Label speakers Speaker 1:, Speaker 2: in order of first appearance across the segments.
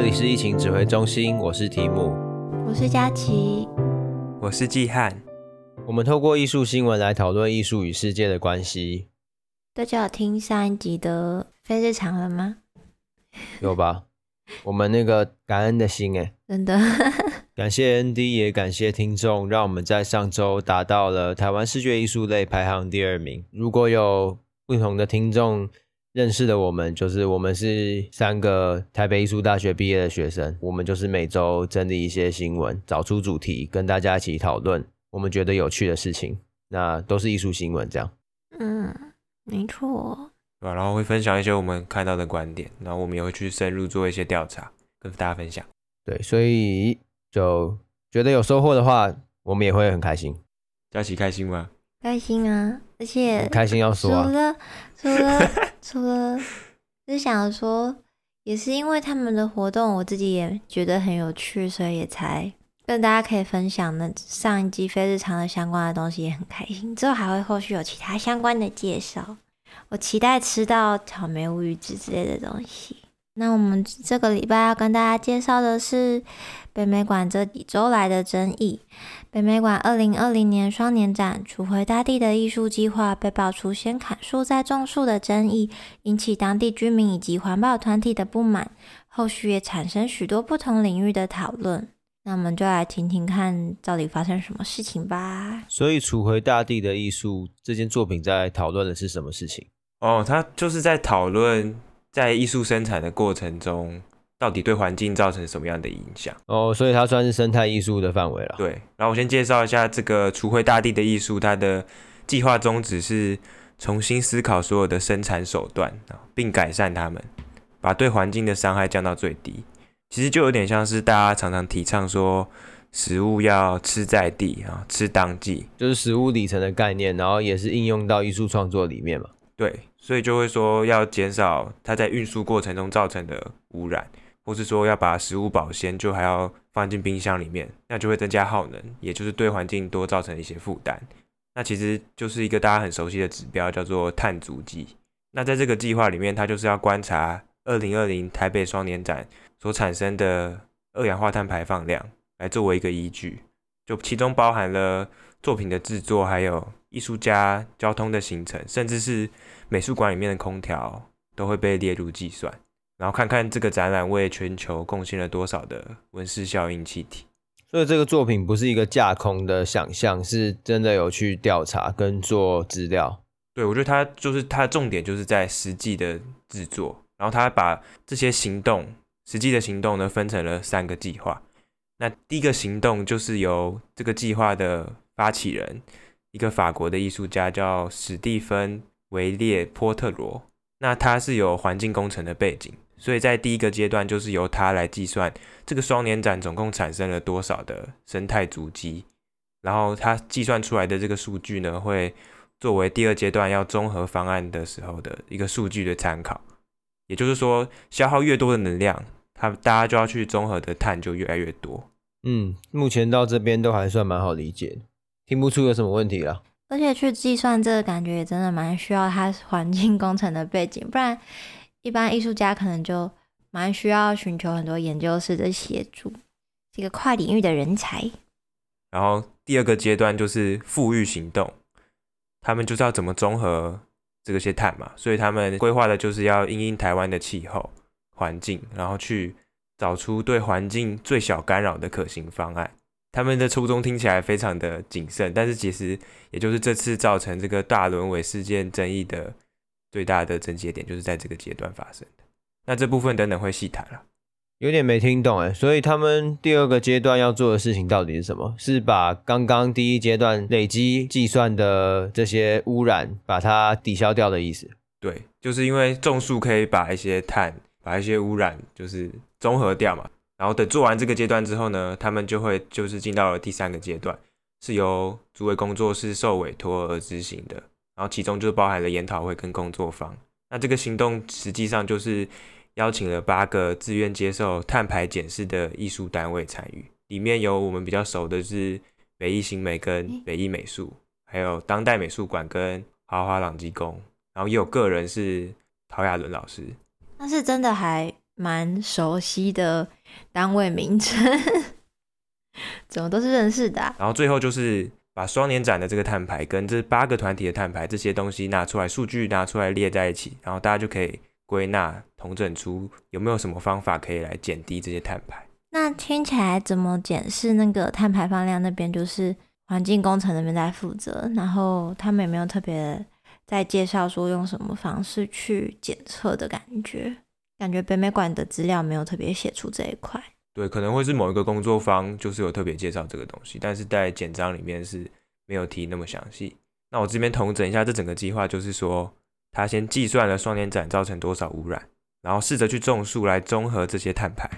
Speaker 1: 这里是疫情指挥中心，我是提姆，
Speaker 2: 我是佳琪，
Speaker 3: 我是季汉。
Speaker 1: 我们透过艺术新闻来讨论艺术与世界的关系。
Speaker 2: 大家有听上一集的非日常了吗？
Speaker 1: 有吧？我们那个感恩的心，哎，
Speaker 2: 真的。
Speaker 1: 感谢 ND，也感谢听众，让我们在上周达到了台湾视觉艺术类排行第二名。如果有不同的听众认识的我们，就是我们是三个台北艺术大学毕业的学生，我们就是每周整理一些新闻，找出主题，跟大家一起讨论我们觉得有趣的事情。那都是艺术新闻，这样。
Speaker 2: 嗯，没错。
Speaker 3: 对，然后会分享一些我们看到的观点，然后我们也会去深入做一些调查，跟大家分享。
Speaker 1: 对，所以。就觉得有收获的话，我们也会很开心。
Speaker 3: 佳琪开心吗？
Speaker 2: 开心啊！而且
Speaker 1: 开心要说啊，
Speaker 2: 除了除了除了，就是想说，也是因为他们的活动，我自己也觉得很有趣，所以也才跟大家可以分享那上一季非日常的相关的东西，也很开心。之后还会后续有其他相关的介绍，我期待吃到草莓乌鱼子之类的东西。那我们这个礼拜要跟大家介绍的是北美馆这几周来的争议。北美馆二零二零年双年展“储回大地的艺术”计划被爆出先砍树再种树的争议，引起当地居民以及环保团体的不满，后续也产生许多不同领域的讨论。那我们就来听听看到底发生什么事情吧。
Speaker 1: 所以，“储回大地的艺术”这件作品在讨论的是什么事情？
Speaker 3: 哦，他就是在讨论。在艺术生产的过程中，到底对环境造成什么样的影响？
Speaker 1: 哦，所以它算是生态艺术的范围了。
Speaker 3: 对，然后我先介绍一下这个“储回大地的艺术”，它的计划宗旨是重新思考所有的生产手段，并改善它们，把对环境的伤害降到最低。其实就有点像是大家常常提倡说，食物要吃在地啊，吃当季，
Speaker 1: 就是食物里程的概念，然后也是应用到艺术创作里面嘛。
Speaker 3: 对。所以就会说要减少它在运输过程中造成的污染，或是说要把食物保鲜，就还要放进冰箱里面，那就会增加耗能，也就是对环境多造成一些负担。那其实就是一个大家很熟悉的指标，叫做碳足迹。那在这个计划里面，它就是要观察二零二零台北双年展所产生的二氧化碳排放量，来作为一个依据，就其中包含了作品的制作，还有艺术家交通的行程，甚至是美术馆里面的空调都会被列入计算，然后看看这个展览为全球贡献了多少的温室效应气体。
Speaker 1: 所以这个作品不是一个架空的想象，是真的有去调查跟做资料。
Speaker 3: 对，我觉得它就是它的重点就是在实际的制作，然后他把这些行动实际的行动呢分成了三个计划。那第一个行动就是由这个计划的发起人，一个法国的艺术家叫史蒂芬。维列波特罗，那他是有环境工程的背景，所以在第一个阶段就是由他来计算这个双年展总共产生了多少的生态足迹，然后他计算出来的这个数据呢，会作为第二阶段要综合方案的时候的一个数据的参考。也就是说，消耗越多的能量，他大家就要去综合的碳就越来越多。
Speaker 1: 嗯，目前到这边都还算蛮好理解，听不出有什么问题了。
Speaker 2: 而且去计算这个感觉也真的蛮需要他环境工程的背景，不然一般艺术家可能就蛮需要寻求很多研究室的协助，一个跨领域的人才。
Speaker 3: 然后第二个阶段就是富裕行动，他们就是要怎么综合这些碳嘛，所以他们规划的就是要因应台湾的气候环境，然后去找出对环境最小干扰的可行方案。他们的初衷听起来非常的谨慎，但是其实也就是这次造成这个大轮尾事件争议的最大的症结点，就是在这个阶段发生的。那这部分等等会细谈了。
Speaker 1: 有点没听懂哎，所以他们第二个阶段要做的事情到底是什么？是把刚刚第一阶段累积计算的这些污染把它抵消掉的意思？
Speaker 3: 对，就是因为种树可以把一些碳、把一些污染就是综合掉嘛。然后等做完这个阶段之后呢，他们就会就是进到了第三个阶段，是由主委工作室受委托而执行的。然后其中就包含了研讨会跟工作坊。那这个行动实际上就是邀请了八个自愿接受碳排检视的艺术单位参与，里面有我们比较熟的是北艺新美跟北艺美术，还有当代美术馆跟豪华朗基工，然后也有个人是陶雅伦老师。
Speaker 2: 那是真的还蛮熟悉的单位名称，怎么都是认识的啊。
Speaker 3: 然后最后就是把双年展的这个碳排跟这八个团体的碳排这些东西拿出来，数据拿出来列在一起，然后大家就可以归纳统整出有没有什么方法可以来减低这些碳排。
Speaker 2: 那听起来怎么检视那个碳排放量那边就是环境工程那边在负责，然后他们有没有特别在介绍说用什么方式去检测的感觉？感觉北美馆的资料没有特别写出这一块。
Speaker 3: 对，可能会是某一个工作坊就是有特别介绍这个东西，但是在简章里面是没有提那么详细。那我这边统整一下这整个计划，就是说他先计算了双年展造成多少污染，然后试着去种树来综合这些碳排。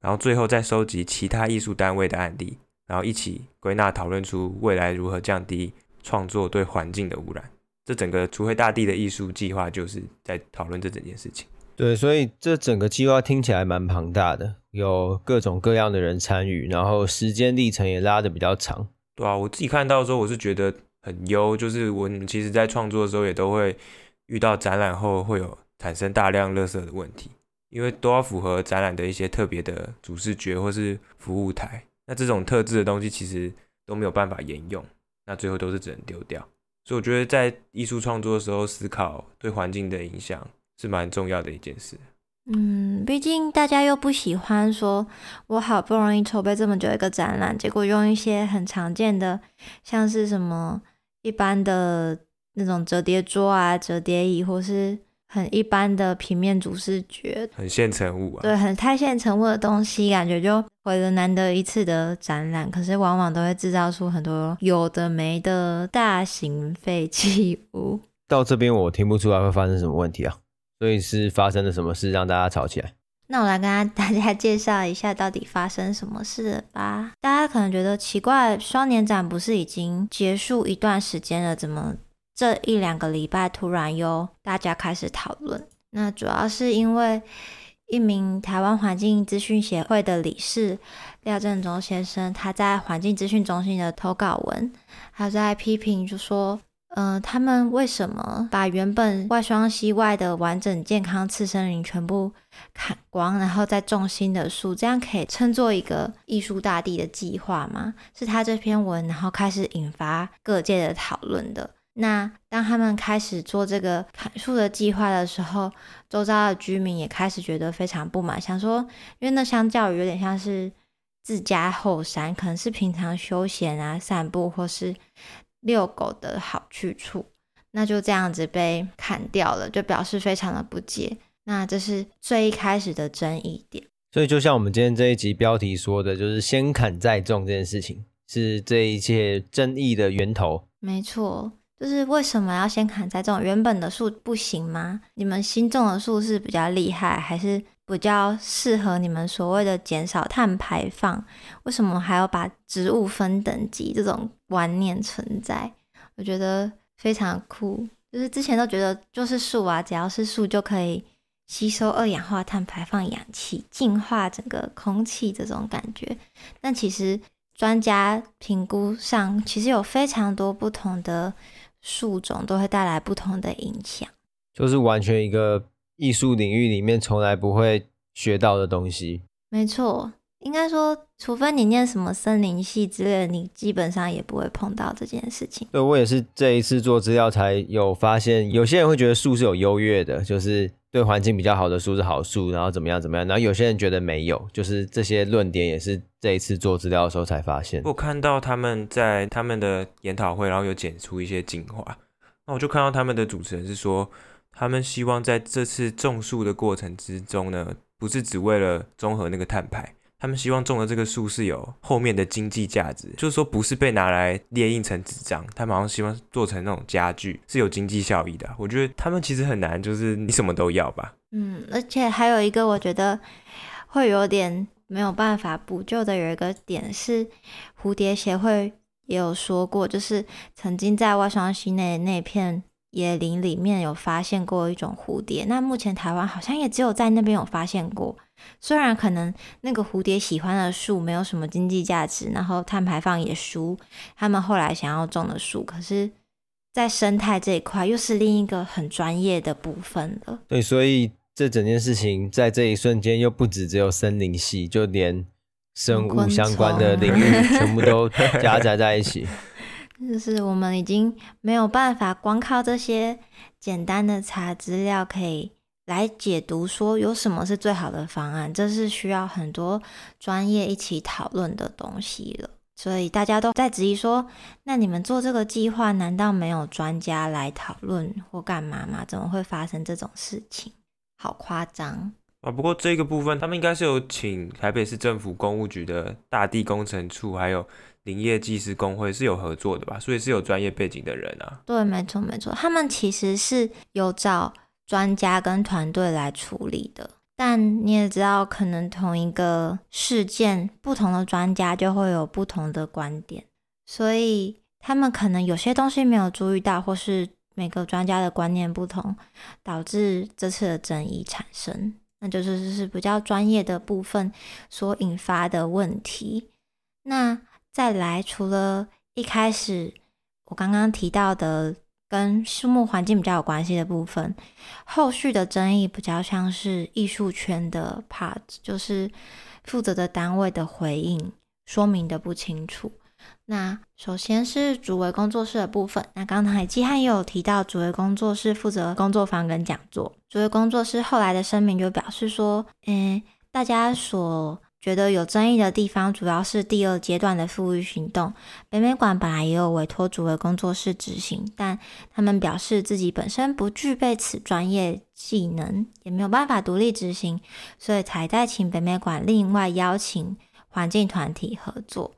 Speaker 3: 然后最后再收集其他艺术单位的案例，然后一起归纳讨论出未来如何降低创作对环境的污染。这整个除灰大地的艺术计划就是在讨论这整件事情。
Speaker 1: 对，所以这整个计划听起来蛮庞大的，有各种各样的人参与，然后时间历程也拉得比较长。
Speaker 3: 对啊，我自己看到的时候，我是觉得很优，就是我们其实在创作的时候也都会遇到展览后会有产生大量垃圾的问题。因为都要符合展览的一些特别的主视觉或是服务台，那这种特制的东西其实都没有办法沿用，那最后都是只能丢掉。所以我觉得在艺术创作的时候，思考对环境的影响是蛮重要的一件事。
Speaker 2: 嗯，毕竟大家又不喜欢说，我好不容易筹备这么久一个展览，结果用一些很常见的，像是什么一般的那种折叠桌啊、折叠椅，或是。很一般的平面主视觉，
Speaker 3: 很现成物啊。
Speaker 2: 对，很太现成物的东西，感觉就毁了难得一次的展览。可是往往都会制造出很多有的没的大型废弃物。
Speaker 1: 到这边我听不出来会发生什么问题啊，所以是发生了什么事让大家吵起来？
Speaker 2: 那我来跟 大家介绍一下到底发生什么事吧。大家可能觉得奇怪，双年展不是已经结束一段时间了，怎么？这一两个礼拜，突然又大家开始讨论。那主要是因为一名台湾环境资讯协会的理事廖振中先生，他在环境资讯中心的投稿文，他在批评就说，呃，他们为什么把原本外双溪外的完整健康次生林全部砍光，然后再种新的树，这样可以称作一个艺术大地的计划吗？是他这篇文，然后开始引发各界的讨论的。那当他们开始做这个砍树的计划的时候，周遭的居民也开始觉得非常不满，想说，因为那相较于有点像是自家后山，可能是平常休闲啊、散步或是遛狗的好去处，那就这样子被砍掉了，就表示非常的不解。那这是最一开始的争议点。
Speaker 1: 所以就像我们今天这一集标题说的，就是先砍再种这件事情，是这一切争议的源头。
Speaker 2: 没错。就是为什么要先砍再种？原本的树不行吗？你们新种的树是比较厉害，还是比较适合你们所谓的减少碳排放？为什么还要把植物分等级？这种观念存在，我觉得非常酷。就是之前都觉得就是树啊，只要是树就可以吸收二氧化碳，排放氧气，净化整个空气这种感觉。但其实专家评估上，其实有非常多不同的。树种都会带来不同的影响，
Speaker 1: 就是完全一个艺术领域里面从来不会学到的东西。
Speaker 2: 没错，应该说，除非你念什么森林系之类的，你基本上也不会碰到这件事情。
Speaker 1: 对，我也是这一次做资料才有发现，有些人会觉得树是有优越的，就是。对环境比较好的树是好树，然后怎么样怎么样，然后有些人觉得没有，就是这些论点也是这一次做资料的时候才发现。
Speaker 3: 我看到他们在他们的研讨会，然后有剪出一些精华，那我就看到他们的主持人是说，他们希望在这次种树的过程之中呢，不是只为了综合那个碳排。他们希望种的这个树是有后面的经济价值，就是说不是被拿来列印成纸张，他们好像希望做成那种家具，是有经济效益的。我觉得他们其实很难，就是你什么都要吧。
Speaker 2: 嗯，而且还有一个我觉得会有点没有办法补救的，有一个点是蝴蝶协会也有说过，就是曾经在外双溪内那片野林里面有发现过一种蝴蝶，那目前台湾好像也只有在那边有发现过。虽然可能那个蝴蝶喜欢的树没有什么经济价值，然后碳排放也输他们后来想要种的树，可是，在生态这一块又是另一个很专业的部分了。
Speaker 1: 对，所以这整件事情在这一瞬间又不止只有森林系，就连生物相关的领域 全部都夹杂在一起。
Speaker 2: 就是我们已经没有办法光靠这些简单的查资料可以来解读说有什么是最好的方案，这是需要很多专业一起讨论的东西了。所以大家都在质疑说，那你们做这个计划，难道没有专家来讨论或干嘛吗？怎么会发生这种事情？好夸张
Speaker 3: 啊！不过这个部分，他们应该是有请台北市政府公务局的大地工程处，还有林业技师工会是有合作的吧？所以是有专业背景的人啊。
Speaker 2: 对，没错没错，他们其实是有找专家跟团队来处理的。但你也知道，可能同一个事件，不同的专家就会有不同的观点，所以他们可能有些东西没有注意到，或是每个专家的观念不同，导致这次的争议产生。那就是是比较专业的部分所引发的问题。那再来，除了一开始我刚刚提到的。跟树木环境比较有关系的部分，后续的争议比较像是艺术圈的 part，就是负责的单位的回应说明的不清楚。那首先是竹围工作室的部分，那刚才季汉也有提到，竹围工作室负责工作坊跟讲座。竹围工作室后来的声明就表示说，嗯，大家所觉得有争议的地方，主要是第二阶段的复育行动。北美馆本来也有委托竹围工作室执行，但他们表示自己本身不具备此专业技能，也没有办法独立执行，所以才再请北美馆另外邀请环境团体合作。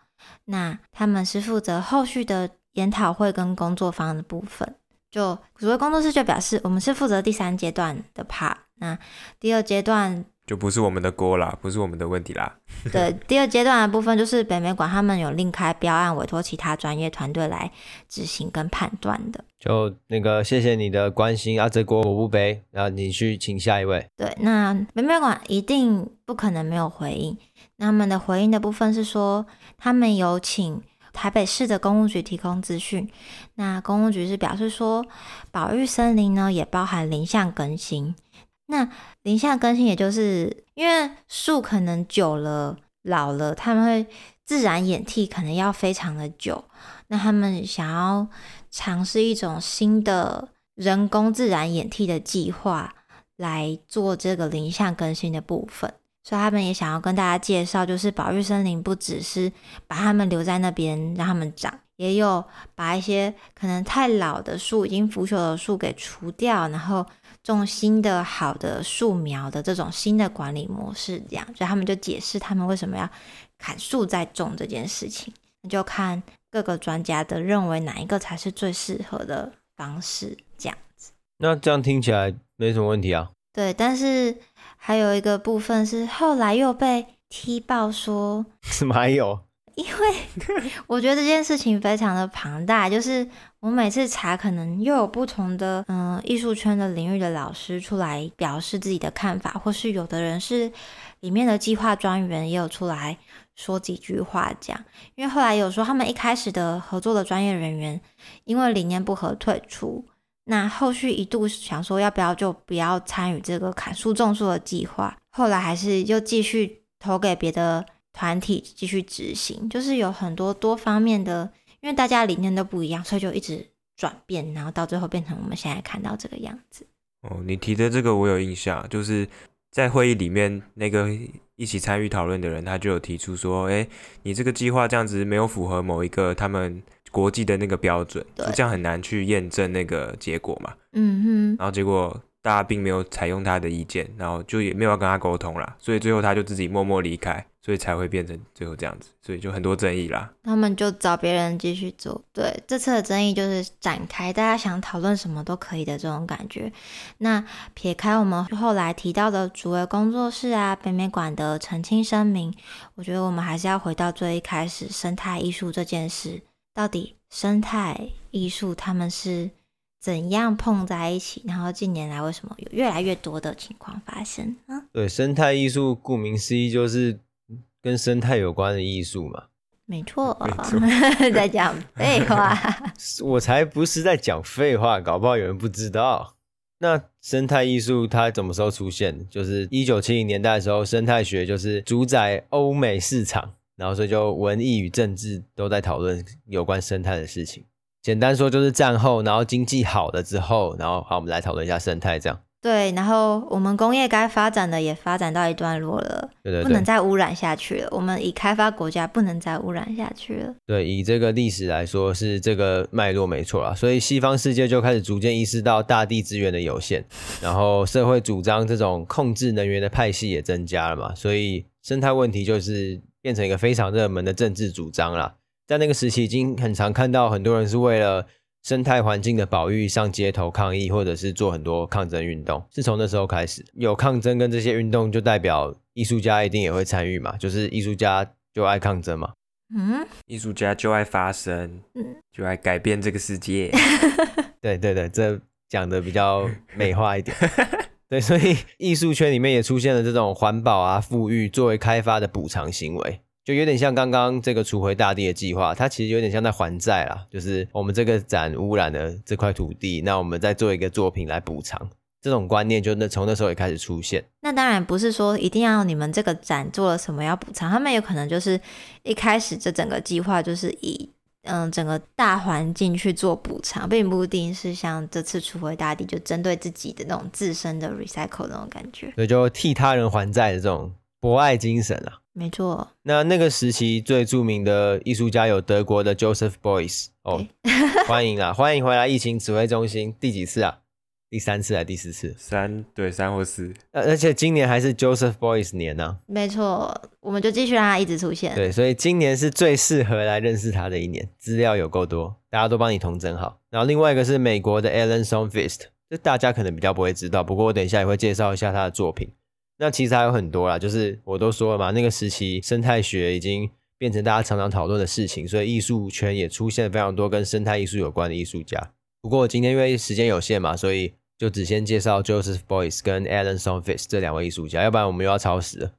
Speaker 2: 那他们是负责后续的研讨会跟工作坊的部分。就竹围工作室就表示，我们是负责第三阶段的 part，那第二阶段。
Speaker 3: 就不是我们的锅啦，不是我们的问题啦。
Speaker 2: 对，第二阶段的部分就是北美馆他们有另开标案，委托其他专业团队来执行跟判断的。
Speaker 1: 就那个，谢谢你的关心啊，这锅我不背，然后你去请下一位。
Speaker 2: 对，那北美馆一定不可能没有回应。那他们的回应的部分是说，他们有请台北市的公务局提供资讯。那公务局是表示说，保育森林呢也包含林相更新。那林相更新，也就是因为树可能久了老了，他们会自然演替，可能要非常的久。那他们想要尝试一种新的人工自然演替的计划，来做这个林相更新的部分。所以他们也想要跟大家介绍，就是保育森林不只是把他们留在那边让他们长，也有把一些可能太老的树、已经腐朽的树给除掉，然后。种新的好的树苗的这种新的管理模式，这样，所以他们就解释他们为什么要砍树再种这件事情，那就看各个专家的认为哪一个才是最适合的方式，这样子。
Speaker 1: 那这样听起来没什么问题啊？
Speaker 2: 对，但是还有一个部分是后来又被踢爆说，
Speaker 1: 怎么还有？
Speaker 2: 因为 我觉得这件事情非常的庞大，就是我每次查，可能又有不同的嗯艺术圈的领域的老师出来表示自己的看法，或是有的人是里面的计划专员也有出来说几句话讲。因为后来有说他们一开始的合作的专业人员因为理念不合退出，那后续一度想说要不要就不要参与这个砍树种树的计划，后来还是又继续投给别的。团体继续执行，就是有很多多方面的，因为大家理念都不一样，所以就一直转变，然后到最后变成我们现在看到这个样子。
Speaker 3: 哦，你提的这个我有印象，就是在会议里面那个一起参与讨论的人，他就有提出说，哎，你这个计划这样子没有符合某一个他们国际的那个标准，
Speaker 2: 对，
Speaker 3: 这样很难去验证那个结果嘛。
Speaker 2: 嗯哼，
Speaker 3: 然后结果。大家并没有采用他的意见，然后就也没有要跟他沟通啦，所以最后他就自己默默离开，所以才会变成最后这样子，所以就很多争议啦。
Speaker 2: 他们就找别人继续做，对，这次的争议就是展开，大家想讨论什么都可以的这种感觉。那撇开我们后来提到的主位工作室啊、北美馆的澄清声明，我觉得我们还是要回到最一开始生态艺术这件事，到底生态艺术他们是。怎样碰在一起？然后近年来为什么有越来越多的情况发生啊？
Speaker 1: 对，生态艺术顾名思义就是跟生态有关的艺术嘛。
Speaker 2: 没错，没错在讲废话。
Speaker 1: 我才不是在讲废话，搞不好有人不知道。那生态艺术它什么时候出现？就是一九七零年代的时候，生态学就是主宰欧美市场，然后所以就文艺与政治都在讨论有关生态的事情。简单说就是战后，然后经济好了之后，然后好，我们来讨论一下生态这样。
Speaker 2: 对，然后我们工业该发展的也发展到一段落了，
Speaker 1: 对对对，
Speaker 2: 不能再污染下去了。我们以开发国家不能再污染下去了。
Speaker 1: 对，以这个历史来说是这个脉络没错啦。所以西方世界就开始逐渐意识到大地资源的有限，然后社会主张这种控制能源的派系也增加了嘛，所以生态问题就是变成一个非常热门的政治主张啦。在那个时期，已经很常看到很多人是为了。生态环境的保育，上街头抗议，或者是做很多抗争运动，是从那时候开始。有抗争跟这些运动，就代表艺术家一定也会参与嘛，就是艺术家就爱抗争嘛，
Speaker 2: 嗯，
Speaker 3: 艺术家就爱发声，嗯，就爱改变这个世界，
Speaker 1: 对对对，这讲的比较美化一点，对，所以艺术圈里面也出现了这种环保啊、富裕作为开发的补偿行为。就有点像刚刚这个除回大地的计划，它其实有点像在还债啦。就是我们这个展污染的这块土地，那我们再做一个作品来补偿。这种观念就那从那时候也开始出现。
Speaker 2: 那当然不是说一定要你们这个展做了什么要补偿，他们有可能就是一开始这整个计划就是以嗯整个大环境去做补偿，并不一定是像这次除回大地就针对自己的那种自身的 recycle 那种感觉。
Speaker 1: 所以就替他人还债的这种博爱精神啊。
Speaker 2: 没错，
Speaker 1: 那那个时期最著名的艺术家有德国的 Joseph Beuys 哦，欢迎啊，欢迎回来疫情指挥中心，第几次啊？第三次还是第四次？
Speaker 3: 三，对，三或四。
Speaker 1: 呃，而且今年还是 Joseph Beuys 年呢、啊。
Speaker 2: 没错，我们就继续让他一直出现。
Speaker 1: 对，所以今年是最适合来认识他的一年，资料有够多，大家都帮你统整好。然后另外一个是美国的 Alan Songfist，这大家可能比较不会知道，不过我等一下也会介绍一下他的作品。那其实还有很多啦，就是我都说了嘛，那个时期生态学已经变成大家常常讨论的事情，所以艺术圈也出现了非常多跟生态艺术有关的艺术家。不过今天因为时间有限嘛，所以就只先介绍 Joseph Boyce 跟 Alan Sundquist 这两位艺术家，要不然我们又要超时了。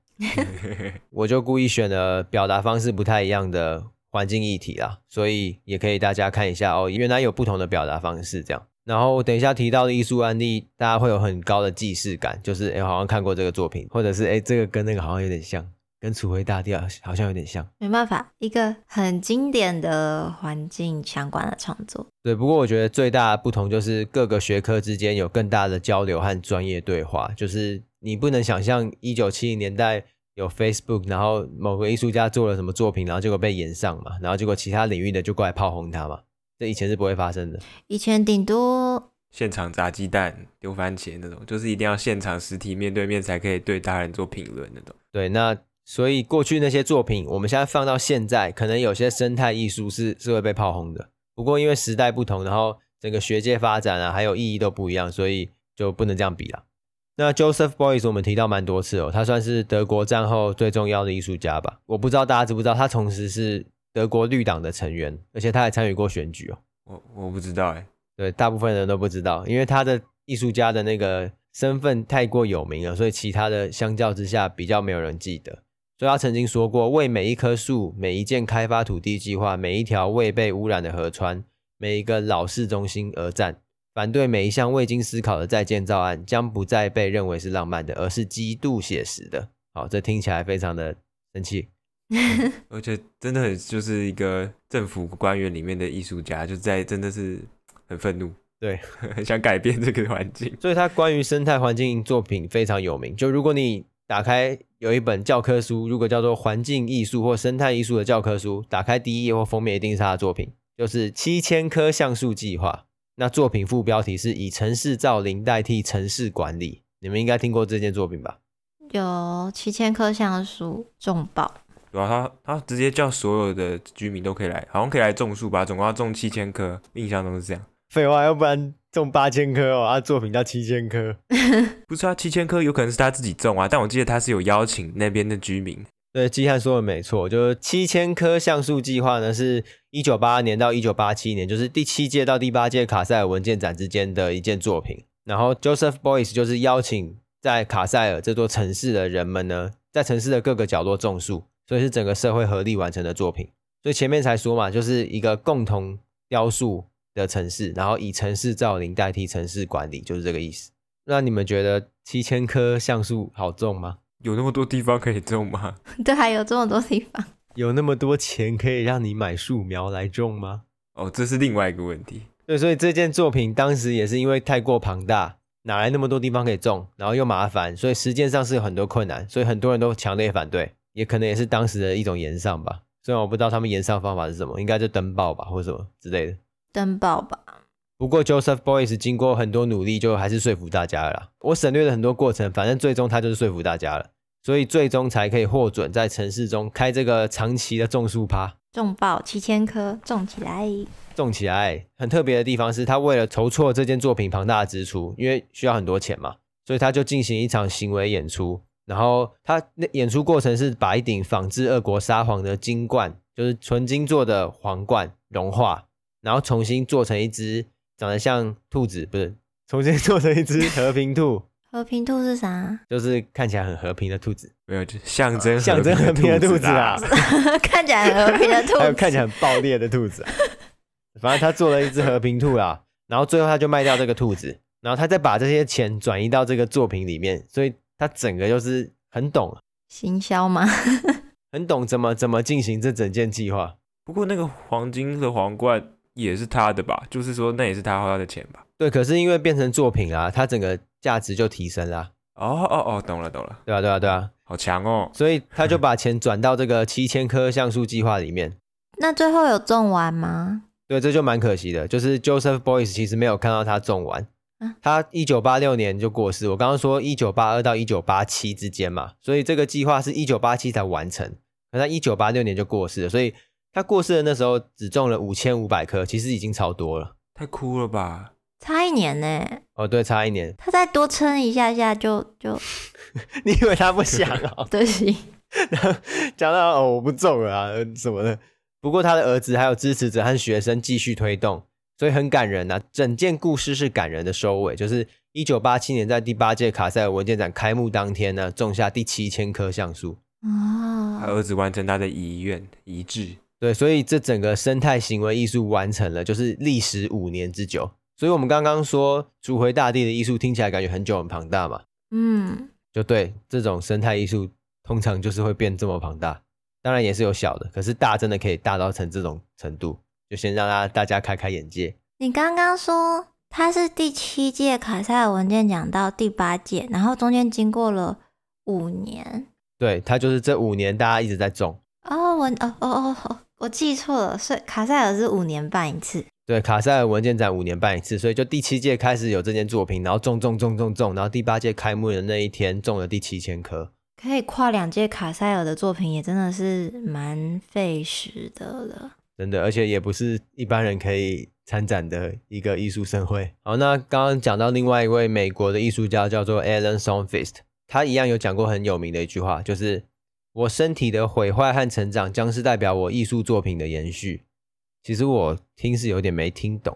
Speaker 1: 我就故意选了表达方式不太一样的环境议题啦，所以也可以大家看一下哦，原来有不同的表达方式这样。然后等一下提到的艺术案例，大家会有很高的既视感，就是哎，好像看过这个作品，或者是哎，这个跟那个好像有点像，跟楚回大帝好像有点像。
Speaker 2: 没办法，一个很经典的环境相关的创作。
Speaker 1: 对，不过我觉得最大的不同就是各个学科之间有更大的交流和专业对话，就是你不能想象一九七零年代有 Facebook，然后某个艺术家做了什么作品，然后结果被延上嘛，然后结果其他领域的就过来炮轰他嘛。这以前是不会发生的。
Speaker 2: 以前顶多
Speaker 3: 现场砸鸡蛋、丢番茄那种，就是一定要现场实体面对面才可以对大人做评论那种。
Speaker 1: 对，那所以过去那些作品，我们现在放到现在，可能有些生态艺术是是会被炮轰的。不过因为时代不同，然后整个学界发展啊，还有意义都不一样，所以就不能这样比了。那 Joseph Beuys 我们提到蛮多次哦，他算是德国战后最重要的艺术家吧。我不知道大家知不知道，他同时是。德国绿党的成员，而且他还参与过选举哦。
Speaker 3: 我我不知道哎，
Speaker 1: 对，大部分人都不知道，因为他的艺术家的那个身份太过有名了，所以其他的相较之下比较没有人记得。所以他曾经说过：“为每一棵树、每一件开发土地计划、每一条未被污染的河川、每一个老市中心而战，反对每一项未经思考的再建造案，将不再被认为是浪漫的，而是极度写实的。”好，这听起来非常的生气。
Speaker 3: 而且真的很就是一个政府官员里面的艺术家，就在真的是很愤怒，
Speaker 1: 对，
Speaker 3: 很想改变这个环境。
Speaker 1: 所以他关于生态环境作品非常有名。就如果你打开有一本教科书，如果叫做环境艺术或生态艺术的教科书，打开第一页或封面一定是他的作品，就是七千棵橡树计划。那作品副标题是以城市造林代替城市管理。你们应该听过这件作品吧？
Speaker 2: 有七千棵橡树种爆。
Speaker 3: 对啊，他他直接叫所有的居民都可以来，好像可以来种树吧，总共要种七千棵，印象中是这样。
Speaker 1: 废话，要不然种八千棵哦，他作品叫七千棵。
Speaker 3: 不是啊，七千棵有可能是他自己种啊，但我记得他是有邀请那边的居民。
Speaker 1: 对，基汉说的没错，就是七千棵橡树计划呢，是一九八二年到一九八七年，就是第七届到第八届卡塞尔文件展之间的一件作品。然后 Joseph Boyce 就是邀请在卡塞尔这座城市的人们呢，在城市的各个角落种树。所以是整个社会合力完成的作品，所以前面才说嘛，就是一个共同雕塑的城市，然后以城市造林代替城市管理，就是这个意思。那你们觉得七千棵橡树好种吗？
Speaker 3: 有那么多地方可以种吗？
Speaker 2: 对，还有这么多地方，
Speaker 1: 有那么多钱可以让你买树苗来种吗？
Speaker 3: 哦，这是另外一个问题。
Speaker 1: 对，所以这件作品当时也是因为太过庞大，哪来那么多地方可以种，然后又麻烦，所以实践上是有很多困难，所以很多人都强烈反对，也可能也是当时的一种延上吧。虽然我不知道他们延上方法是什么，应该就登报吧，或者什么之类的。
Speaker 2: 登报吧。
Speaker 1: 不过 Joseph Beuys 经过很多努力，就还是说服大家了啦。我省略了很多过程，反正最终他就是说服大家了，所以最终才可以获准在城市中开这个长期的种树趴。
Speaker 2: 种爆七千棵，种起来，
Speaker 1: 种起来。很特别的地方是他为了筹措这件作品庞大的支出，因为需要很多钱嘛，所以他就进行一场行为演出。然后他那演出过程是把一顶仿制俄国沙皇的金冠，就是纯金做的皇冠融化，然后重新做成一只长得像兔子，不是，重新做成一只和平兔。
Speaker 2: 和平兔是啥？
Speaker 1: 就是看起来很和平的兔子，
Speaker 3: 没有，就象征
Speaker 1: 象征和平的兔子啊，
Speaker 2: 看起来很和平的兔子，
Speaker 1: 还有看起来很暴烈的兔子。反正他做了一只和平兔啦，然后最后他就卖掉这个兔子，然后他再把这些钱转移到这个作品里面，所以。他整个就是很懂
Speaker 2: 行销吗？
Speaker 1: 很懂怎么怎么进行这整件计划。
Speaker 3: 不过那个黄金的皇冠也是他的吧？就是说那也是他花的钱吧？
Speaker 1: 对，可是因为变成作品啊，他整个价值就提升了。
Speaker 3: 哦哦哦，懂了懂了。
Speaker 1: 对啊对啊对啊，
Speaker 3: 好强哦！
Speaker 1: 所以他就把钱转到这个七千棵橡树计划里面。
Speaker 2: 那最后有种完吗？
Speaker 1: 对，这就蛮可惜的，就是 Joseph Boyce 其实没有看到他种完。他一九八六年就过世，我刚刚说一九八二到一九八七之间嘛，所以这个计划是一九八七才完成，可他一九八六年就过世了，所以他过世的那时候只种了五千五百棵，其实已经超多了，
Speaker 3: 太酷了吧？
Speaker 2: 差一年呢？
Speaker 1: 哦，对，差一年，
Speaker 2: 他再多撑一下下就就，
Speaker 1: 你以为他不想哦？
Speaker 2: 对，然 后讲
Speaker 1: 到哦我不种了啊什么的，不过他的儿子还有支持者和学生继续推动。所以很感人呐、啊，整件故事是感人的收尾，就是一九八七年在第八届卡塞尔文件展开幕当天呢，种下第七千棵橡树
Speaker 2: 啊，
Speaker 3: 他儿子完成他的遗愿遗志，
Speaker 1: 对，所以这整个生态行为艺术完成了，就是历时五年之久。所以我们刚刚说赎回大地的艺术听起来感觉很久很庞大嘛，
Speaker 2: 嗯，
Speaker 1: 就对，这种生态艺术通常就是会变这么庞大，当然也是有小的，可是大真的可以大到成这种程度。就先让大大家开开眼界。
Speaker 2: 你刚刚说他是第七届卡塞尔文件奖到第八届，然后中间经过了五年。
Speaker 1: 对，他就是这五年大家一直在种。
Speaker 2: 哦，我哦哦哦哦，我记错了，所以卡塞尔是五年办一次。
Speaker 1: 对，卡塞尔文件展五年办一次，所以就第七届开始有这件作品，然后种种种种种，然后第八届开幕的那一天种了第七千棵。
Speaker 2: 可以跨两届卡塞尔的作品，也真的是蛮费时的了。
Speaker 1: 真的，而且也不是一般人可以参展的一个艺术盛会。好，那刚刚讲到另外一位美国的艺术家叫做 Alan Sonnenfist，他一样有讲过很有名的一句话，就是“我身体的毁坏和成长将是代表我艺术作品的延续”。其实我听是有点没听懂，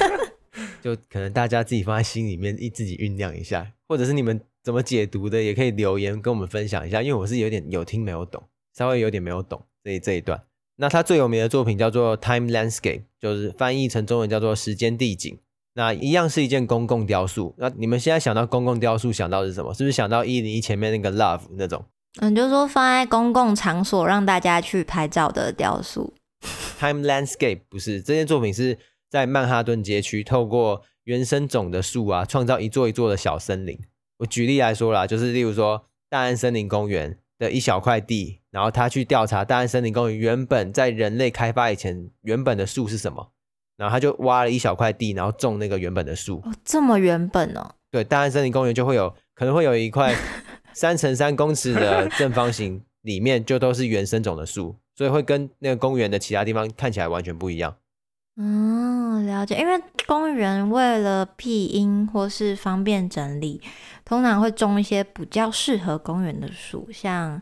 Speaker 1: 就可能大家自己放在心里面，一自己酝酿一下，或者是你们怎么解读的，也可以留言跟我们分享一下，因为我是有点有听没有懂，稍微有点没有懂这一这一段。那他最有名的作品叫做《Time Landscape》，就是翻译成中文叫做《时间地景》。那一样是一件公共雕塑。那你们现在想到公共雕塑，想到是什么？是不是想到一零一前面那个 Love 那种？
Speaker 2: 嗯，就是说放在公共场所让大家去拍照的雕塑。
Speaker 1: Time Landscape 不是，这件作品是在曼哈顿街区，透过原生种的树啊，创造一座一座的小森林。我举例来说啦，就是例如说大安森林公园的一小块地。然后他去调查大安森林公园原本在人类开发以前原本的树是什么，然后他就挖了一小块地，然后种那个原本的树。
Speaker 2: 哦，这么原本哦？
Speaker 1: 对，大安森林公园就会有可能会有一块 三乘三公尺的正方形，里面就都是原生种的树，所以会跟那个公园的其他地方看起来完全不一样。
Speaker 2: 嗯，了解。因为公园为了庇荫或是方便整理，通常会种一些比较适合公园的树，像。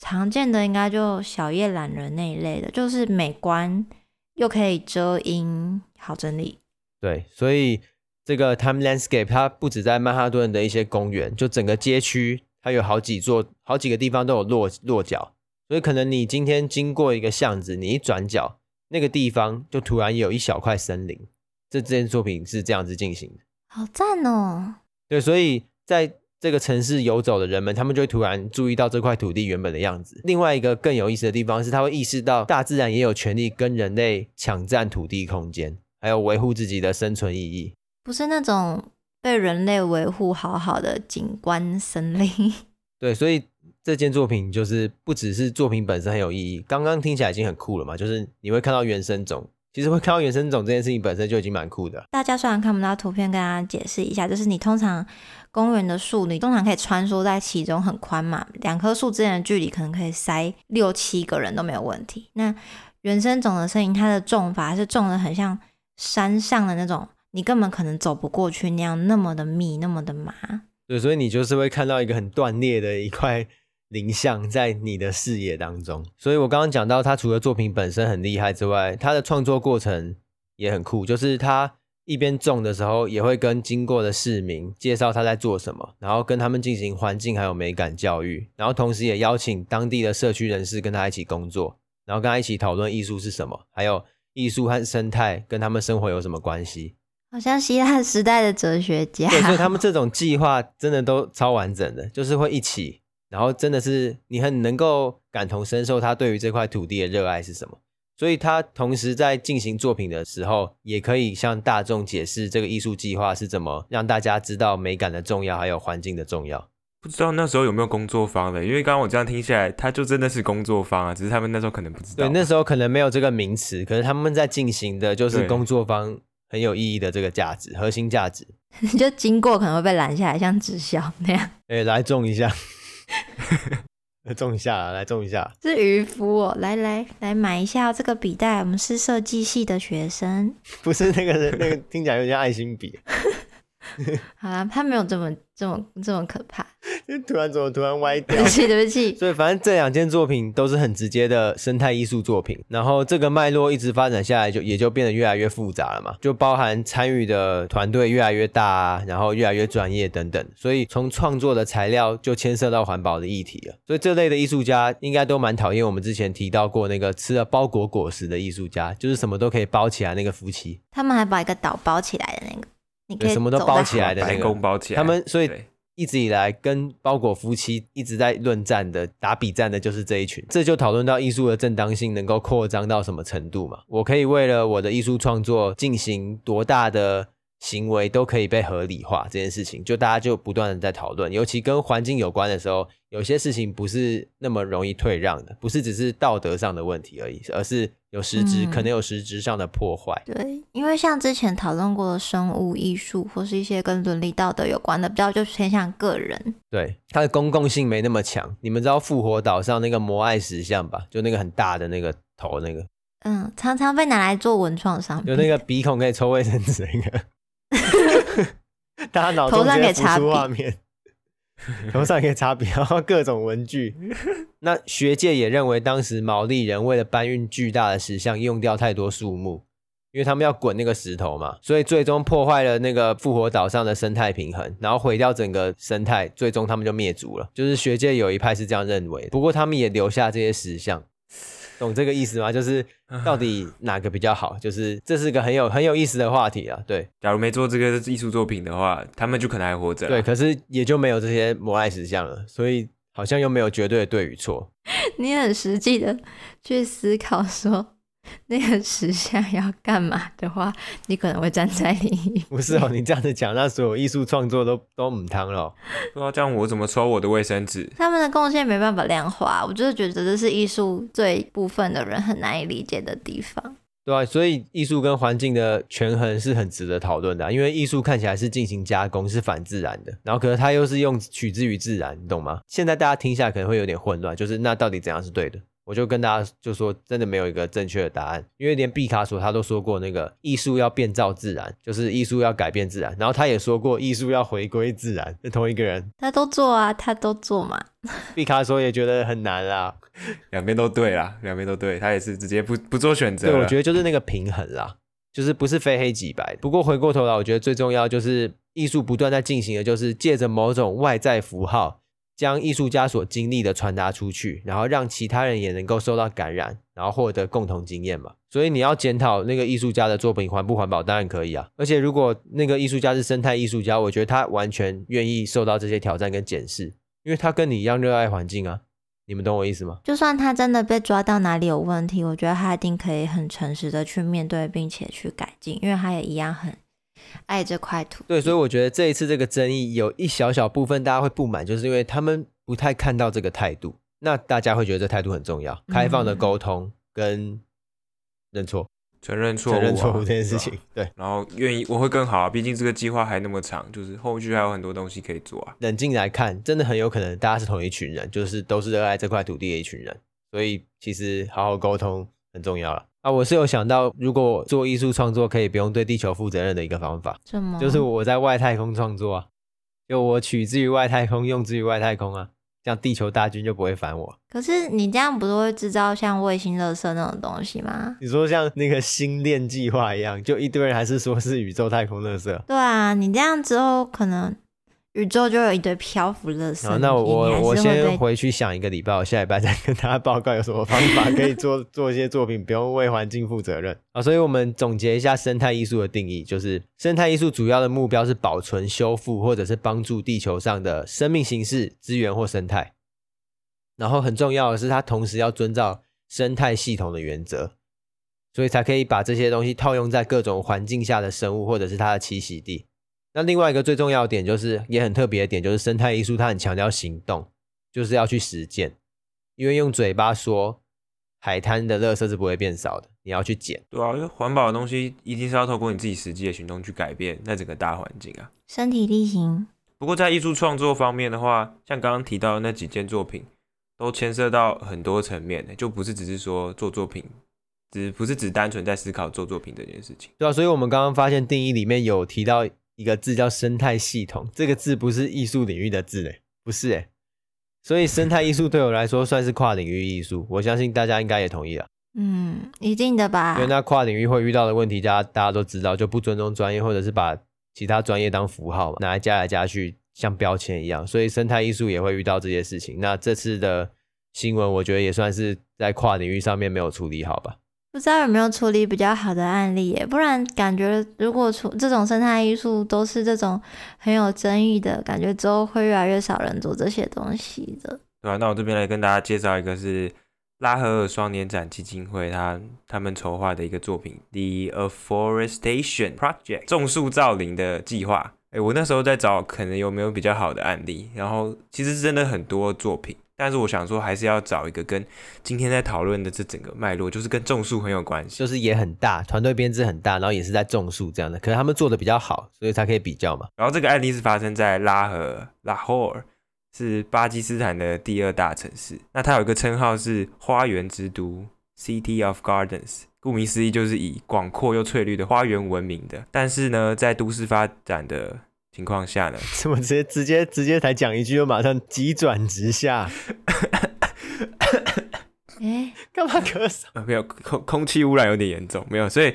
Speaker 2: 常见的应该就小叶懒人那一类的，就是美观又可以遮阴，好整理。
Speaker 1: 对，所以这个 Time Landscape 它不止在曼哈顿的一些公园，就整个街区，它有好几座、好几个地方都有落落脚。所以可能你今天经过一个巷子，你一转角，那个地方就突然有一小块森林。这这件作品是这样子进行的，
Speaker 2: 好赞哦！
Speaker 1: 对，所以在这个城市游走的人们，他们就会突然注意到这块土地原本的样子。另外一个更有意思的地方是，他会意识到大自然也有权利跟人类抢占土地空间，还有维护自己的生存意义。
Speaker 2: 不是那种被人类维护好好的景观森林。
Speaker 1: 对，所以这件作品就是不只是作品本身很有意义，刚刚听起来已经很酷了嘛，就是你会看到原生种。其实会看到原生种这件事情本身就已经蛮酷的。
Speaker 2: 大家虽然看不到图片，跟大家解释一下，就是你通常公园的树，你通常可以穿梭在其中，很宽嘛，两棵树之间的距离可能可以塞六七个人都没有问题。那原生种的森林，它的种法是种的很像山上的那种，你根本可能走不过去那样，那么的密，那么的麻。
Speaker 1: 对，所以你就是会看到一个很断裂的一块。林相在你的视野当中，所以我刚刚讲到，他除了作品本身很厉害之外，他的创作过程也很酷。就是他一边种的时候，也会跟经过的市民介绍他在做什么，然后跟他们进行环境还有美感教育，然后同时也邀请当地的社区人士跟他一起工作，然后跟他一起讨论艺术是什么，还有艺术和生态跟他们生活有什么关系。
Speaker 2: 好像希腊时代的哲学家。
Speaker 1: 对，所以他们这种计划真的都超完整的，就是会一起。然后真的是你很能够感同身受他对于这块土地的热爱是什么，所以他同时在进行作品的时候，也可以向大众解释这个艺术计划是怎么让大家知道美感的重要，还有环境的重要。
Speaker 3: 不知道那时候有没有工作坊的，因为刚刚我这样听下来，他就真的是工作坊啊，只是他们那时候可能不知道。
Speaker 1: 对，那时候可能没有这个名词，可是他们在进行的就是工作坊很有意义的这个价值，核心价值。
Speaker 2: 就经过可能会被拦下来，像直销那样。
Speaker 1: 哎，来种一下。来种一下，来种一下。
Speaker 2: 是渔夫哦，来来来买一下这个笔袋。我们是设计系的学生，
Speaker 1: 不是那个人，那个听起来有点爱心笔。
Speaker 2: 好啦，他没有这么这么这么可怕。
Speaker 1: 突然怎么突然歪掉？
Speaker 2: 对不起，对不起。
Speaker 1: 所以反正这两件作品都是很直接的生态艺术作品，然后这个脉络一直发展下来，就也就变得越来越复杂了嘛，就包含参与的团队越来越大啊，然后越来越专业等等。所以从创作的材料就牵涉到环保的议题了。所以这类的艺术家应该都蛮讨厌我们之前提到过那个吃了包裹果实的艺术家，就是什么都可以包起来那个夫妻。
Speaker 2: 他们还把一个岛包起来的那个，你可以
Speaker 1: 什么都包起来的那个，
Speaker 3: 包起来。
Speaker 1: 他们所以。一直以来跟包裹夫妻一直在论战的、打比战的，就是这一群。这就讨论到艺术的正当性能够扩张到什么程度嘛？我可以为了我的艺术创作进行多大的行为都可以被合理化，这件事情就大家就不断的在讨论。尤其跟环境有关的时候，有些事情不是那么容易退让的，不是只是道德上的问题而已，而是。有实质，嗯、可能有实质上的破坏。
Speaker 2: 对，因为像之前讨论过的生物艺术，或是一些跟伦理道德有关的，比较就偏向个人。
Speaker 1: 对，它的公共性没那么强。你们知道复活岛上那个摩艾石像吧？就那个很大的那个头那个。
Speaker 2: 嗯，常常被拿来做文创商品。
Speaker 1: 有那个鼻孔可以抽卫生纸那个。大家脑中直接浮出画面。头上可以擦笔，然后各种文具。那学界也认为，当时毛利人为了搬运巨大的石像，用掉太多树木，因为他们要滚那个石头嘛，所以最终破坏了那个复活岛上的生态平衡，然后毁掉整个生态，最终他们就灭族了。就是学界有一派是这样认为，不过他们也留下这些石像。懂这个意思吗？就是到底哪个比较好？就是这是个很有很有意思的话题啊。对，
Speaker 3: 假如没做这个艺术作品的话，他们就可能还活着。
Speaker 1: 对，可是也就没有这些摩艾石像了，所以好像又没有绝对的对与错。
Speaker 2: 你很实际的去思考说。那个石像要干嘛的话，你可能会站在另一。
Speaker 1: 不是哦，你这样子讲，那所有艺术创作都都母汤了。
Speaker 3: 对啊，这样我怎么抽我的卫生纸？
Speaker 2: 他们的贡献没办法量化，我就是觉得这是艺术最部分的人很难以理解的地方。
Speaker 1: 对啊，所以艺术跟环境的权衡是很值得讨论的啊，因为艺术看起来是进行加工，是反自然的，然后可是它又是用取之于自然，你懂吗？现在大家听下来可能会有点混乱，就是那到底怎样是对的？我就跟大家就说，真的没有一个正确的答案，因为连毕卡索他都说过，那个艺术要变造自然，就是艺术要改变自然。然后他也说过，艺术要回归自然，是同一个人。
Speaker 2: 他都做啊，他都做嘛。
Speaker 1: 毕卡索也觉得很难啦，
Speaker 3: 两边都对啦，两边都对，他也是直接不不做选择。
Speaker 1: 对，我觉得就是那个平衡啦，就是不是非黑即白。不过回过头来，我觉得最重要就是艺术不断在进行的，就是借着某种外在符号。将艺术家所经历的传达出去，然后让其他人也能够受到感染，然后获得共同经验嘛。所以你要检讨那个艺术家的作品环不环保，当然可以啊。而且如果那个艺术家是生态艺术家，我觉得他完全愿意受到这些挑战跟检视，因为他跟你一样热爱环境啊。你们懂我意思吗？
Speaker 2: 就算他真的被抓到哪里有问题，我觉得他一定可以很诚实的去面对，并且去改进，因为他也一样很爱这块土。
Speaker 1: 对，所以我觉得这一次这个争议有一小小部分大家会不满，就是因为他们不太看到这个态度。那大家会觉得这态度很重要，开放的沟通跟认错。
Speaker 3: 承认错误、啊，
Speaker 1: 承认错误这件事情，对，
Speaker 3: 对，然后愿意我会更好啊，毕竟这个计划还那么长，就是后续还有很多东西可以做啊。
Speaker 1: 冷静来看，真的很有可能大家是同一群人，就是都是热爱这块土地的一群人，所以其实好好沟通很重要了啊。我是有想到，如果做艺术创作可以不用对地球负责任的一个方法，
Speaker 2: 什么？
Speaker 1: 就是我在外太空创作啊，就我取之于外太空，用之于外太空啊。这样地球大军就不会烦我。
Speaker 2: 可是你这样不是会制造像卫星垃圾那种东西吗？
Speaker 1: 你说像那个星链计划一样，就一堆人还是说是宇宙太空垃圾？
Speaker 2: 对啊，你这样之后可能宇宙就有一堆漂浮垃圾。
Speaker 1: 那我我我先回去想一个礼拜，我下礼拜再跟大家报告有什么方法可以做 做一些作品，不用为环境负责任啊。所以我们总结一下生态艺术的定义，就是生态艺术主要的目标是保存、修复或者是帮助地球上的生命形式、资源或生态。然后很重要的是，它同时要遵照生态系统的原则，所以才可以把这些东西套用在各种环境下的生物或者是它的栖息地。那另外一个最重要的点就是，也很特别的点就是，生态艺术它很强调行动，就是要去实践。因为用嘴巴说，海滩的垃圾是不会变少的，你要去捡。
Speaker 3: 对啊，因为环保的东西一定是要透过你自己实际的行动去改变那整个大环境啊。
Speaker 2: 身体力行。
Speaker 3: 不过在艺术创作方面的话，像刚刚提到的那几件作品。都牵涉到很多层面的，就不是只是说做作品，只不是只单纯在思考做作品这件事情。
Speaker 1: 对啊，所以我们刚刚发现定义里面有提到一个字叫生态系统，这个字不是艺术领域的字诶，不是诶。所以生态艺术对我来说算是跨领域艺术，我相信大家应该也同意了。
Speaker 2: 嗯，一定的吧。
Speaker 1: 因为那跨领域会遇到的问题，大家大家都知道，就不尊重专业，或者是把其他专业当符号拿来加来加去。像标签一样，所以生态艺术也会遇到这些事情。那这次的新闻，我觉得也算是在跨领域上面没有处理好吧？
Speaker 2: 不知道有没有处理比较好的案例耶？不然感觉如果出这种生态艺术都是这种很有争议的，感觉之后会越来越少人做这些东西的。
Speaker 3: 对啊，那我这边来跟大家介绍一个是拉合尔双年展基金会他他们筹划的一个作品，The Afforestation Project，种树造林的计划。哎，我那时候在找，可能有没有比较好的案例，然后其实真的很多作品，但是我想说，还是要找一个跟今天在讨论的这整个脉络，就是跟种树很有关系，
Speaker 1: 就是也很大，团队编制很大，然后也是在种树这样的，可是他们做的比较好，所以才可以比较嘛。
Speaker 3: 然后这个案例是发生在拉合拉霍尔，是巴基斯坦的第二大城市，那它有一个称号是花园之都 （City of Gardens）。顾名思义，就是以广阔又翠绿的花园闻名的。但是呢，在都市发展的情况下呢，
Speaker 1: 怎么直接直接直接才讲一句，就马上急转直下？
Speaker 2: 哎，
Speaker 1: 干嘛咳嗽？
Speaker 3: 没有空空气污染有点严重，没有。所以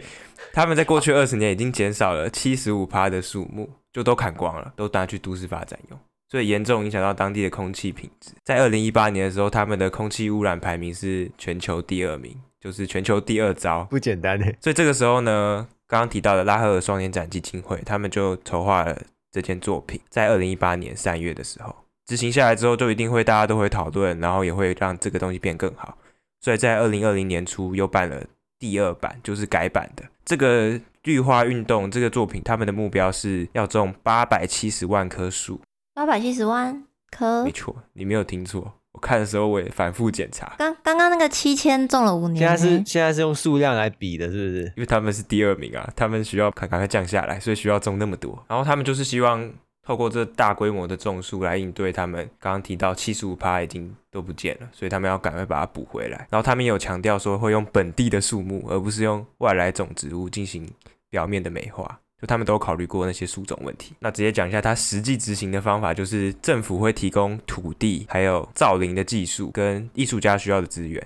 Speaker 3: 他们在过去二十年已经减少了七十五趴的树木，就都砍光了，都拿去都市发展用，所以严重影响到当地的空气品质。在二零一八年的时候，他们的空气污染排名是全球第二名。就是全球第二糟，
Speaker 1: 不简单耶。
Speaker 3: 所以这个时候呢，刚刚提到的拉赫尔双年展基金会，他们就筹划了这件作品，在二零一八年三月的时候执行下来之后，就一定会大家都会讨论，然后也会让这个东西变更好。所以在二零二零年初又办了第二版，就是改版的这个绿化运动。这个作品他们的目标是要种八百七十万棵树，
Speaker 2: 八百七十万棵，
Speaker 3: 没错，你没有听错。我看的时候，我也反复检查。
Speaker 2: 刚刚刚那个七千种了五年，
Speaker 1: 现在是现在是用数量来比的，是不是？
Speaker 3: 因为他们是第二名啊，他们需要赶快降下来，所以需要种那么多。然后他们就是希望透过这大规模的种树来应对他们刚刚提到七十五趴已经都不见了，所以他们要赶快把它补回来。然后他们也有强调说会用本地的树木，而不是用外来种植物进行表面的美化。他们都考虑过那些树种问题。那直接讲一下，他实际执行的方法就是政府会提供土地，还有造林的技术跟艺术家需要的资源。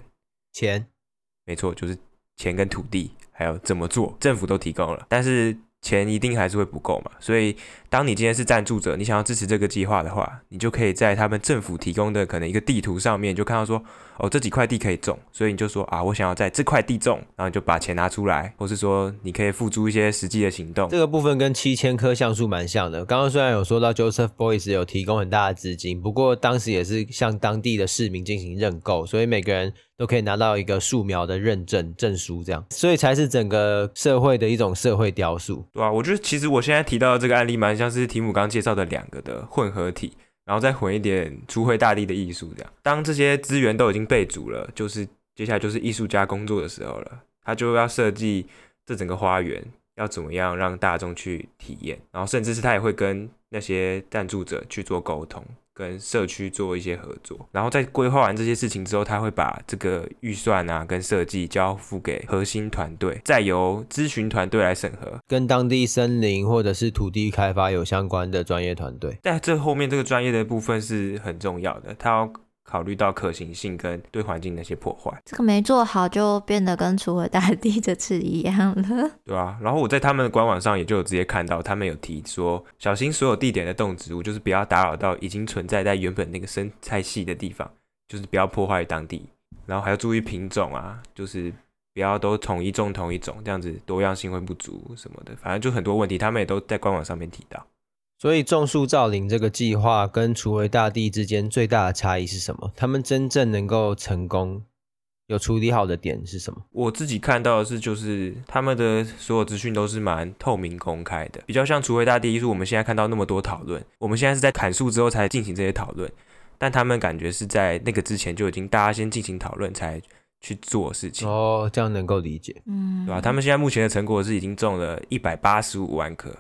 Speaker 1: 钱，
Speaker 3: 没错，就是钱跟土地，还有怎么做，政府都提供了。但是钱一定还是会不够嘛，所以当你今天是赞助者，你想要支持这个计划的话，你就可以在他们政府提供的可能一个地图上面就看到说，哦，这几块地可以种，所以你就说啊，我想要在这块地种，然后你就把钱拿出来，或是说你可以付诸一些实际的行动。
Speaker 1: 这个部分跟七千棵橡树蛮像的。刚刚虽然有说到 Joseph Beuys 有提供很大的资金，不过当时也是向当地的市民进行认购，所以每个人都可以拿到一个树苗的认证证书，这样，所以才是整个社会的一种社会雕塑。
Speaker 3: 对啊，我觉得其实我现在提到的这个案例，蛮像是提姆刚介绍的两个的混合体，然后再混一点雏回大地的艺术，这样。当这些资源都已经备足了，就是接下来就是艺术家工作的时候了，他就要设计这整个花园要怎么样让大众去体验，然后甚至是他也会跟那些赞助者去做沟通。跟社区做一些合作，然后在规划完这些事情之后，他会把这个预算啊跟设计交付给核心团队，再由咨询团队来审核，
Speaker 1: 跟当地森林或者是土地开发有相关的专业团队。
Speaker 3: 在这后面这个专业的部分是很重要的，他要。考虑到可行性跟对环境那些破坏，
Speaker 2: 这个没做好就变得跟雏回大地这次一样了。
Speaker 3: 对啊，然后我在他们的官网上也就有直接看到，他们有提说，小心所有地点的动植物，就是不要打扰到已经存在在原本那个生态系的地方，就是不要破坏当地，然后还要注意品种啊，就是不要都统一种同一种，这样子多样性会不足什么的，反正就很多问题，他们也都在官网上面提到。
Speaker 1: 所以种树造林这个计划跟除回大地之间最大的差异是什么？他们真正能够成功有处理好的点是什么？
Speaker 3: 我自己看到的是，就是他们的所有资讯都是蛮透明公开的，比较像除回大地就是。我们现在看到那么多讨论，我们现在是在砍树之后才进行这些讨论，但他们感觉是在那个之前就已经大家先进行讨论才去做事情。
Speaker 1: 哦，这样能够理解，
Speaker 2: 嗯，
Speaker 3: 对吧？他们现在目前的成果是已经种了一百八十五万棵。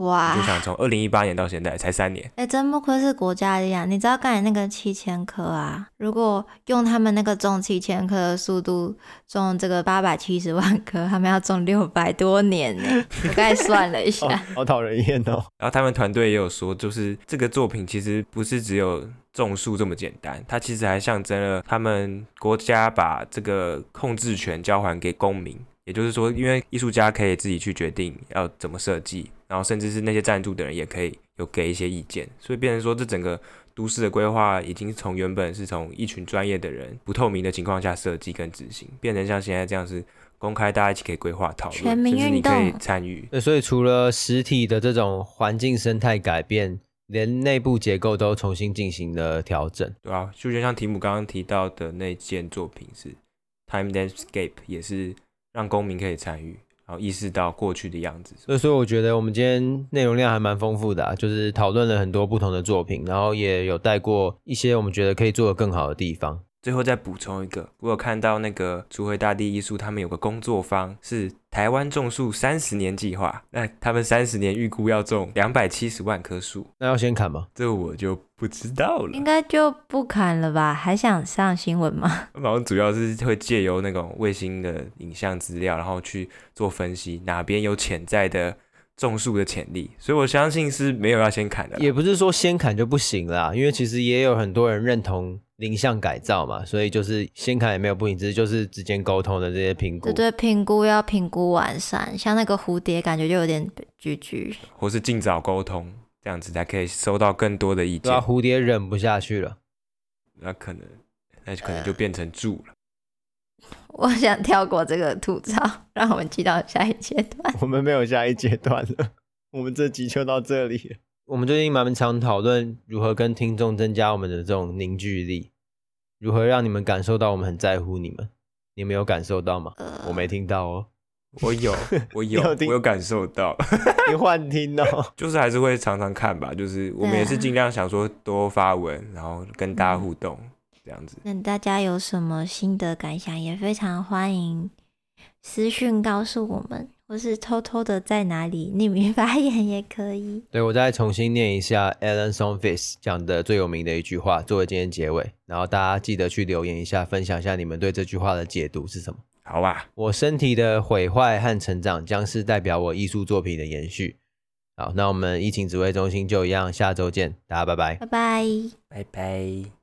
Speaker 2: 哇！
Speaker 3: 就想从二零一八年到现在才三年，
Speaker 2: 哎、欸，真不愧是国家力量。你知道刚才那个七千棵啊，如果用他们那个种七千棵的速度种这个八百七十万棵，他们要种六百多年呢。我刚才算了一下，
Speaker 1: 好讨人厌哦。
Speaker 3: 然后他们团队也有说，就是这个作品其实不是只有种树这么简单，它其实还象征了他们国家把这个控制权交还给公民。也就是说，因为艺术家可以自己去决定要怎么设计，然后甚至是那些赞助的人也可以有给一些意见，所以变成说，这整个都市的规划已经从原本是从一群专业的人不透明的情况下设计跟执行，变成像现在这样是公开，大家一起可以规划讨论，
Speaker 2: 全民运动，
Speaker 3: 甚至你可以参与。
Speaker 1: 对，所以除了实体的这种环境生态改变，连内部结构都重新进行了调整，
Speaker 3: 对啊，就像提姆刚刚提到的那件作品是 Time Landscape，也是。让公民可以参与，然后意识到过去的样子。
Speaker 1: 所以，所以我觉得我们今天内容量还蛮丰富的啊，就是讨论了很多不同的作品，然后也有带过一些我们觉得可以做得更好的地方。
Speaker 3: 最后再补充一个，我有看到那个雏回大地艺术，他们有个工作坊是台湾种树三十年计划。那他们三十年预估要种两百七十万棵树，
Speaker 1: 那要先砍吗？
Speaker 3: 这我就不知道了。
Speaker 2: 应该就不砍了吧？还想上新闻吗？
Speaker 3: 然后主要是会借由那种卫星的影像资料，然后去做分析，哪边有潜在的种树的潜力。所以我相信是没有要先砍的。
Speaker 1: 也不是说先砍就不行啦，因为其实也有很多人认同。林相改造嘛，所以就是先砍也没有不行，只是就是之间沟通的这些评估。
Speaker 2: 对对，评估要评估完善，像那个蝴蝶，感觉就有点拒绝。
Speaker 3: 或是尽早沟通，这样子才可以收到更多的意见。
Speaker 1: 对啊，蝴蝶忍不下去了，
Speaker 3: 那可能，那可能就变成柱了。
Speaker 2: 呃，我想跳过这个吐槽，让我们进到下一阶段。
Speaker 1: 我们没有下一阶段了，我们这集就到这里。我们最近蛮常讨论如何跟听众增加我们的这种凝聚力，如何让你们感受到我们很在乎你们。你们有感受到吗？呃、我没听到哦。
Speaker 3: 我有，我有，有我有感受到。
Speaker 1: 你幻听哦。
Speaker 3: 就是还是会常常看吧，就是我们也是尽量想说多发文，然后跟大家互动、嗯、这样子。
Speaker 2: 那大家有什么心得感想，也非常欢迎私讯告诉我们。或是偷偷的在哪里匿名发言也可以。
Speaker 1: 对，我再重新念一下 Alan Sonfis 讲的最有名的一句话，作为今天结尾。然后大家记得去留言一下，分享一下你们对这句话的解读是什么？
Speaker 3: 好吧。
Speaker 1: 我身体的毁坏和成长，将是代表我艺术作品的延续。好，那我们疫情指挥中心就一样，下周见，大家拜拜，
Speaker 2: 拜拜，
Speaker 3: 拜拜。